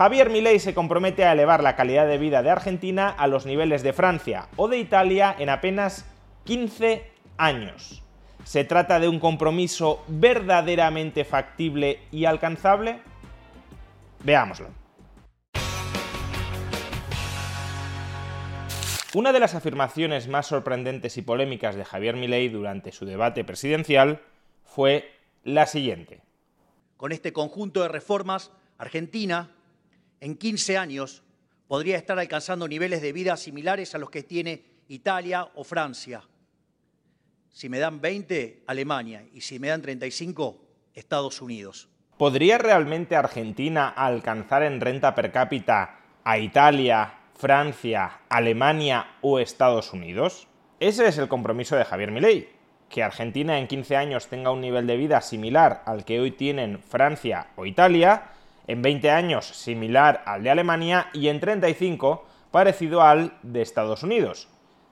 Javier Milei se compromete a elevar la calidad de vida de Argentina a los niveles de Francia o de Italia en apenas 15 años. ¿Se trata de un compromiso verdaderamente factible y alcanzable? Veámoslo. Una de las afirmaciones más sorprendentes y polémicas de Javier Milei durante su debate presidencial fue la siguiente. Con este conjunto de reformas, Argentina en 15 años podría estar alcanzando niveles de vida similares a los que tiene Italia o Francia. Si me dan 20, Alemania, y si me dan 35, Estados Unidos. ¿Podría realmente Argentina alcanzar en renta per cápita a Italia, Francia, Alemania o Estados Unidos? Ese es el compromiso de Javier Milei, que Argentina en 15 años tenga un nivel de vida similar al que hoy tienen Francia o Italia, en 20 años similar al de Alemania y en 35 parecido al de Estados Unidos.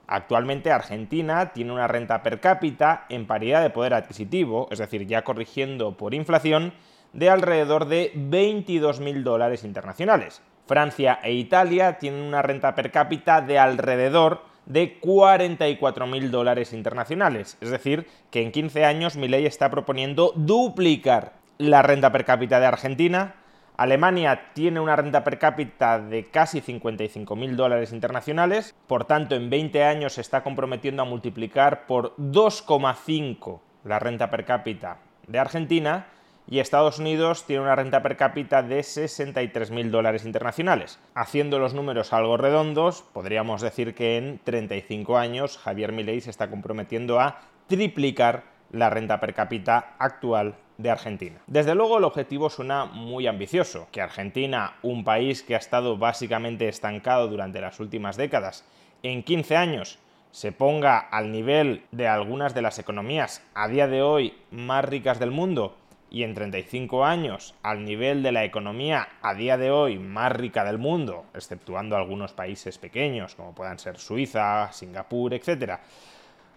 Actualmente Argentina tiene una renta per cápita en paridad de poder adquisitivo, es decir, ya corrigiendo por inflación, de alrededor de 22.000 dólares internacionales. Francia e Italia tienen una renta per cápita de alrededor de 44.000 dólares internacionales. Es decir, que en 15 años mi ley está proponiendo duplicar la renta per cápita de Argentina. Alemania tiene una renta per cápita de casi 55.000 dólares internacionales, por tanto en 20 años se está comprometiendo a multiplicar por 2,5 la renta per cápita de Argentina y Estados Unidos tiene una renta per cápita de 63.000 dólares internacionales. Haciendo los números algo redondos, podríamos decir que en 35 años Javier Milei se está comprometiendo a triplicar la renta per cápita actual de Argentina. Desde luego el objetivo suena muy ambicioso, que Argentina, un país que ha estado básicamente estancado durante las últimas décadas, en 15 años se ponga al nivel de algunas de las economías a día de hoy más ricas del mundo y en 35 años al nivel de la economía a día de hoy más rica del mundo, exceptuando algunos países pequeños como puedan ser Suiza, Singapur, etc.,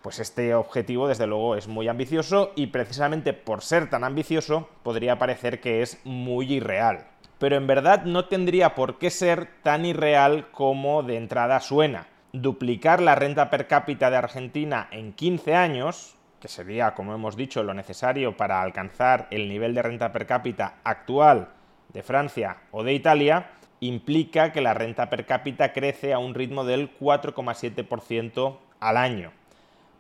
pues este objetivo desde luego es muy ambicioso y precisamente por ser tan ambicioso podría parecer que es muy irreal. Pero en verdad no tendría por qué ser tan irreal como de entrada suena. Duplicar la renta per cápita de Argentina en 15 años, que sería, como hemos dicho, lo necesario para alcanzar el nivel de renta per cápita actual de Francia o de Italia, implica que la renta per cápita crece a un ritmo del 4,7% al año.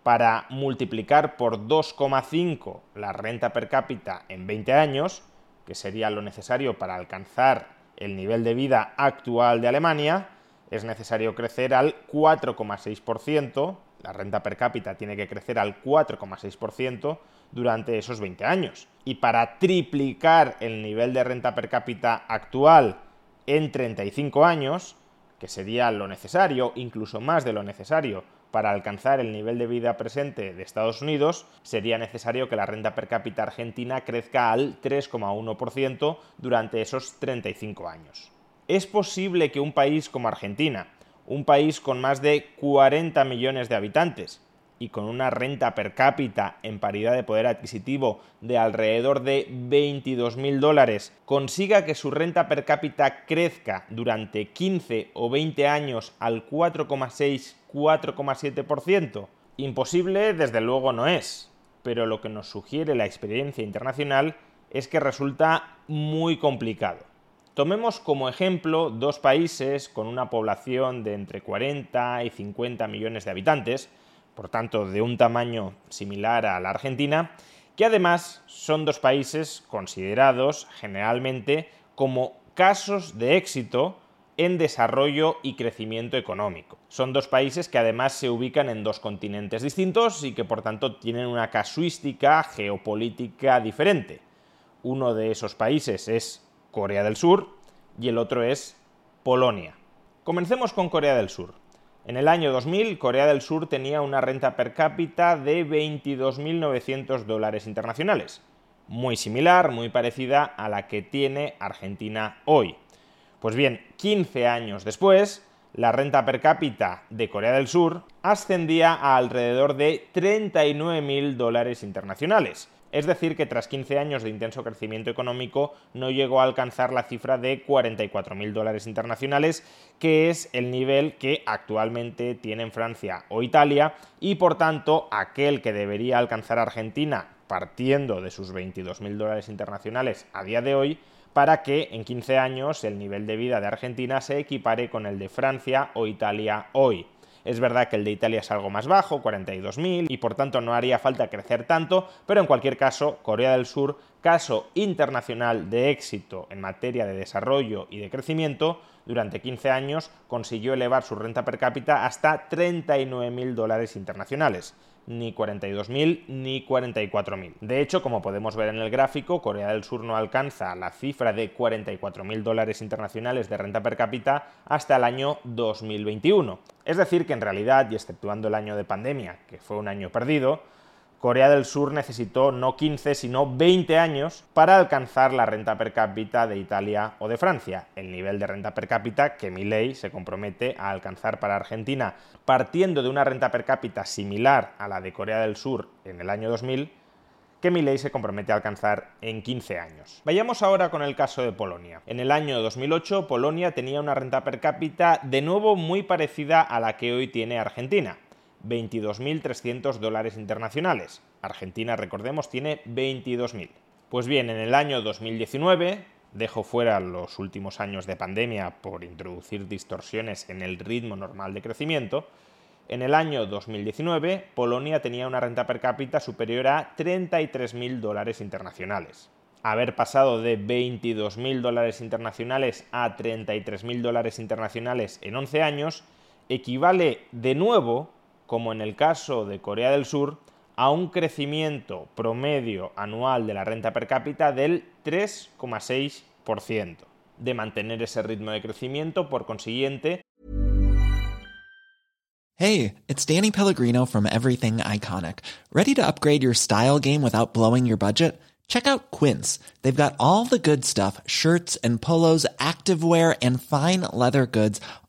Para multiplicar por 2,5 la renta per cápita en 20 años, que sería lo necesario para alcanzar el nivel de vida actual de Alemania, es necesario crecer al 4,6%, la renta per cápita tiene que crecer al 4,6% durante esos 20 años. Y para triplicar el nivel de renta per cápita actual en 35 años, que sería lo necesario, incluso más de lo necesario, para alcanzar el nivel de vida presente de Estados Unidos, sería necesario que la renta per cápita argentina crezca al 3,1% durante esos 35 años. ¿Es posible que un país como Argentina, un país con más de 40 millones de habitantes y con una renta per cápita en paridad de poder adquisitivo de alrededor de 22.000 dólares, consiga que su renta per cápita crezca durante 15 o 20 años al 4,6-4,7%? Imposible, desde luego, no es, pero lo que nos sugiere la experiencia internacional es que resulta muy complicado. Tomemos como ejemplo dos países con una población de entre 40 y 50 millones de habitantes, por tanto de un tamaño similar a la Argentina, que además son dos países considerados generalmente como casos de éxito en desarrollo y crecimiento económico. Son dos países que además se ubican en dos continentes distintos y que por tanto tienen una casuística geopolítica diferente. Uno de esos países es Corea del Sur y el otro es Polonia. Comencemos con Corea del Sur. En el año 2000, Corea del Sur tenía una renta per cápita de 22.900 dólares internacionales, muy similar, muy parecida a la que tiene Argentina hoy. Pues bien, 15 años después, la renta per cápita de Corea del Sur ascendía a alrededor de 39.000 dólares internacionales, es decir, que tras 15 años de intenso crecimiento económico no llegó a alcanzar la cifra de 44.000 dólares internacionales, que es el nivel que actualmente tienen Francia o Italia, y por tanto aquel que debería alcanzar Argentina partiendo de sus 22.000 dólares internacionales a día de hoy, para que en 15 años el nivel de vida de Argentina se equipare con el de Francia o Italia hoy. Es verdad que el de Italia es algo más bajo, 42.000, y por tanto no haría falta crecer tanto, pero en cualquier caso, Corea del Sur, caso internacional de éxito en materia de desarrollo y de crecimiento, durante 15 años consiguió elevar su renta per cápita hasta 39.000 dólares internacionales ni 42.000 ni 44.000. De hecho, como podemos ver en el gráfico, Corea del Sur no alcanza la cifra de 44.000 dólares internacionales de renta per cápita hasta el año 2021. Es decir, que en realidad, y exceptuando el año de pandemia, que fue un año perdido, Corea del Sur necesitó no 15, sino 20 años para alcanzar la renta per cápita de Italia o de Francia, el nivel de renta per cápita que ley se compromete a alcanzar para Argentina, partiendo de una renta per cápita similar a la de Corea del Sur en el año 2000, que ley se compromete a alcanzar en 15 años. Vayamos ahora con el caso de Polonia. En el año 2008, Polonia tenía una renta per cápita de nuevo muy parecida a la que hoy tiene Argentina, 22.300 dólares internacionales. Argentina, recordemos, tiene 22.000. Pues bien, en el año 2019, dejo fuera los últimos años de pandemia por introducir distorsiones en el ritmo normal de crecimiento, en el año 2019 Polonia tenía una renta per cápita superior a 33.000 dólares internacionales. Haber pasado de 22.000 dólares internacionales a 33.000 dólares internacionales en 11 años equivale de nuevo como en el caso de Corea del Sur, a un crecimiento promedio anual de la renta per cápita del 3,6%. De mantener ese ritmo de crecimiento, por consiguiente. Hey, it's Danny Pellegrino from Everything Iconic. ¿Ready to upgrade your style game without blowing your budget? Check out Quince. They've got all the good stuff shirts and polos, activewear, and fine leather goods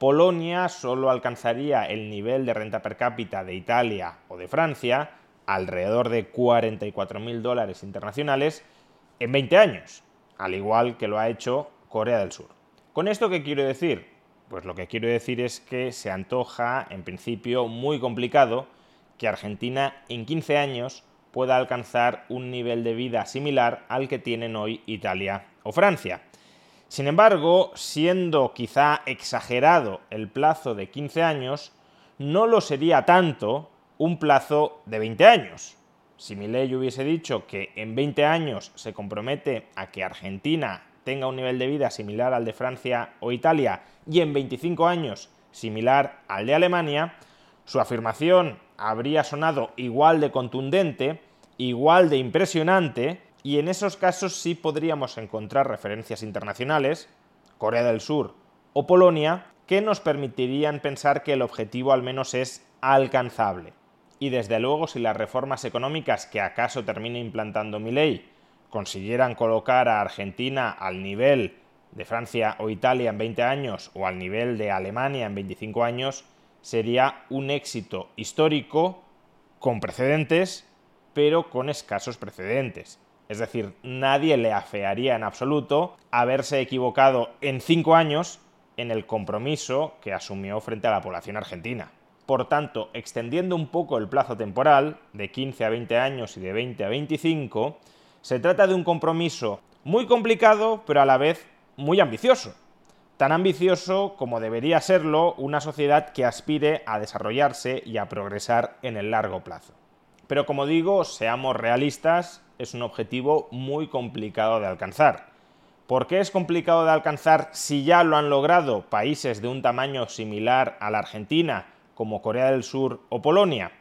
Polonia solo alcanzaría el nivel de renta per cápita de Italia o de Francia alrededor de 44.000 dólares internacionales en 20 años, al igual que lo ha hecho Corea del Sur. ¿Con esto qué quiero decir? Pues lo que quiero decir es que se antoja, en principio, muy complicado que Argentina en 15 años pueda alcanzar un nivel de vida similar al que tienen hoy Italia o Francia. Sin embargo, siendo quizá exagerado el plazo de 15 años, no lo sería tanto un plazo de 20 años. Si mi ley hubiese dicho que en 20 años se compromete a que Argentina tenga un nivel de vida similar al de Francia o Italia y en 25 años similar al de Alemania, su afirmación habría sonado igual de contundente, igual de impresionante, Y en esos casos sí podríamos encontrar referencias internacionales, Corea del Sur o Polonia, que nos permitirían pensar que el objetivo al menos es alcanzable. Y desde luego si las reformas económicas que acaso termine implantando mi ley consiguieran colocar a Argentina al nivel de Francia o Italia en 20 años o al nivel de Alemania en 25 años, sería un éxito histórico con precedentes, pero con escasos precedentes. Es decir, nadie le afearía en absoluto haberse equivocado en 5 años en el compromiso que asumió frente a la población argentina. Por tanto, extendiendo un poco el plazo temporal, de 15 a 20 años y de 20 a 25, se trata de un compromiso muy complicado, pero a la vez muy ambicioso. Tan ambicioso como debería serlo una sociedad que aspire a desarrollarse y a progresar en el largo plazo. Pero como digo, seamos realistas, es un objetivo muy complicado de alcanzar. ¿Por qué es complicado de alcanzar si ya lo han logrado países de un tamaño similar a la Argentina, como Corea del Sur o Polonia?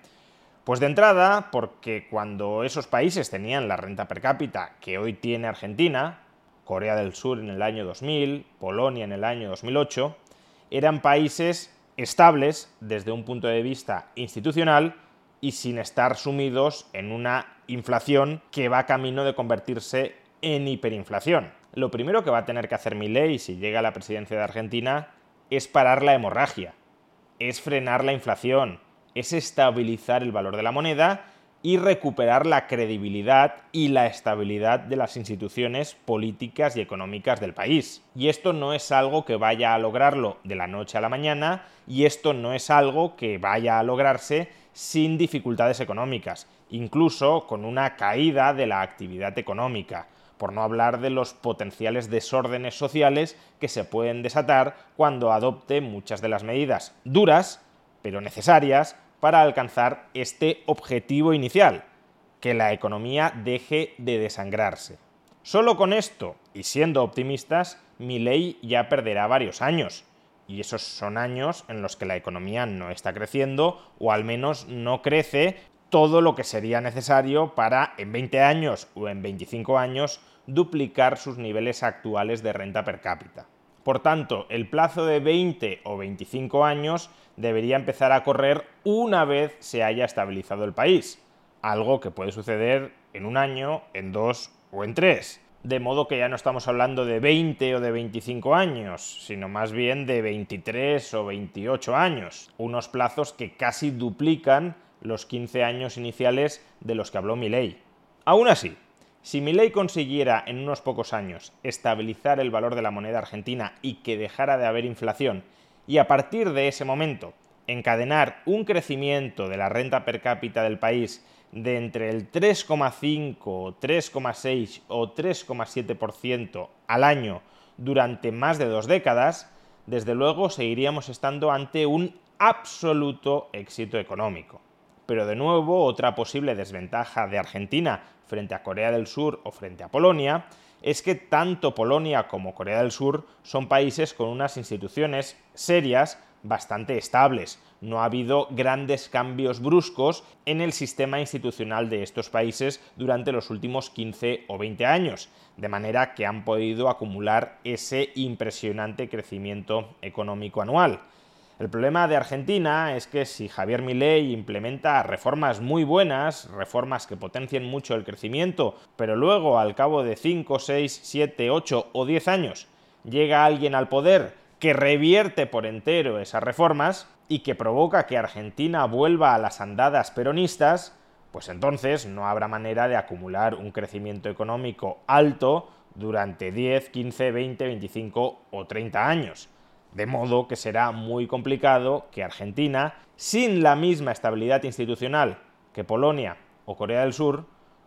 Pues de entrada, porque cuando esos países tenían la renta per cápita que hoy tiene Argentina, Corea del Sur en el año 2000, Polonia en el año 2008, eran países estables desde un punto de vista institucional y sin estar sumidos en una inflación que va camino de convertirse en hiperinflación. Lo primero que va a tener que hacer Milei si llega a la presidencia de Argentina es parar la hemorragia, es frenar la inflación, es estabilizar el valor de la moneda y recuperar la credibilidad y la estabilidad de las instituciones políticas y económicas del país. Y esto no es algo que vaya a lograrlo de la noche a la mañana y esto no es algo que vaya a lograrse sin dificultades económicas, incluso con una caída de la actividad económica, por no hablar de los potenciales desórdenes sociales que se pueden desatar cuando adopte muchas de las medidas duras, pero necesarias, para alcanzar este objetivo inicial, que la economía deje de desangrarse. Solo con esto, y siendo optimistas, mi ley ya perderá varios años, y esos son años en los que la economía no está creciendo, o al menos no crece todo lo que sería necesario para en 20 años o en 25 años duplicar sus niveles actuales de renta per cápita. Por tanto, el plazo de 20 o 25 años debería empezar a correr una vez se haya estabilizado el país, algo que puede suceder en un año, en dos o en tres. De modo que ya no estamos hablando de 20 o de 25 años, sino más bien de 23 o 28 años, unos plazos que casi duplican los 15 años iniciales de los que habló Milley. Aún así, si Milei consiguiera en unos pocos años estabilizar el valor de la moneda argentina y que dejara de haber inflación, y a partir de ese momento encadenar un crecimiento de la renta per cápita del país de entre el 3,5, 3,6 o 3,7% al año durante más de dos décadas, desde luego seguiríamos estando ante un absoluto éxito económico. Pero de nuevo, otra posible desventaja de Argentina frente a Corea del Sur o frente a Polonia es que tanto Polonia como Corea del Sur son países con unas instituciones serias bastante estables. No ha habido grandes cambios bruscos en el sistema institucional de estos países durante los últimos 15 o 20 años, de manera que han podido acumular ese impresionante crecimiento económico anual. El problema de Argentina es que si Javier Milei implementa reformas muy buenas, reformas que potencien mucho el crecimiento, pero luego al cabo de 5, 6, 7, 8 o 10 años llega alguien al poder que revierte por entero esas reformas y que provoca que Argentina vuelva a las andadas peronistas, pues entonces no habrá manera de acumular un crecimiento económico alto durante 10, 15, 20, 25 o 30 años. De modo que será muy complicado que Argentina, sin la misma estabilidad institucional que Polonia o Corea del Sur,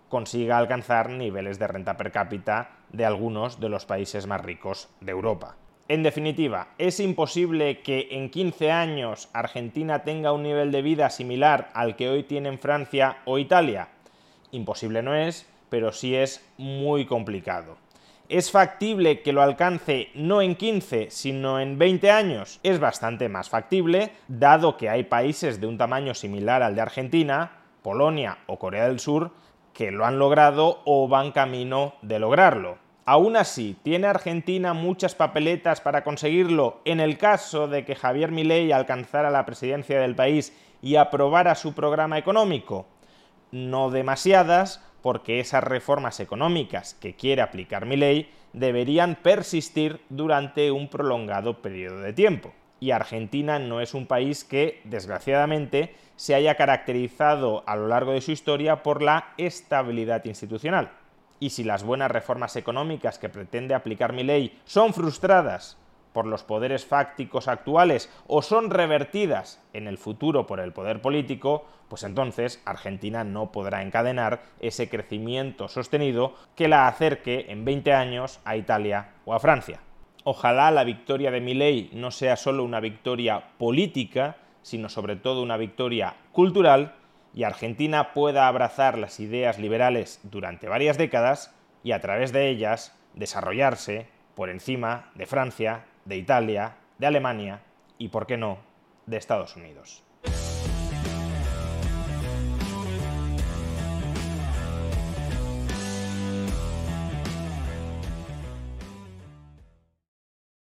consiga alcanzar niveles de renta per cápita de algunos de los países más ricos de Europa. En definitiva, ¿es imposible que en 15 años Argentina tenga un nivel de vida similar al que hoy tienen Francia o Italia? Imposible no es, pero sí es muy complicado. ¿Es factible que lo alcance no en 15, sino en 20 años? Es bastante más factible, dado que hay países de un tamaño similar al de Argentina, Polonia o Corea del Sur, que lo han logrado o van camino de lograrlo. Aún así, ¿tiene Argentina muchas papeletas para conseguirlo en el caso de que Javier Milei alcanzara la presidencia del país y aprobara su programa económico? No demasiadas, porque esas reformas económicas que quiere aplicar Milei deberían persistir durante un prolongado periodo de tiempo. Y Argentina no es un país que, desgraciadamente, se haya caracterizado a lo largo de su historia por la estabilidad institucional. Y si las buenas reformas económicas que pretende aplicar Milei son frustradas por los poderes fácticos actuales o son revertidas en el futuro por el poder político, pues entonces Argentina no podrá encadenar ese crecimiento sostenido que la acerque en 20 años a Italia o a Francia. Ojalá la victoria de Milei no sea solo una victoria política, sino sobre todo una victoria cultural y Argentina pueda abrazar las ideas liberales durante varias décadas y a través de ellas desarrollarse por encima de Francia, de Italia, de Alemania y, por qué no, de Estados Unidos.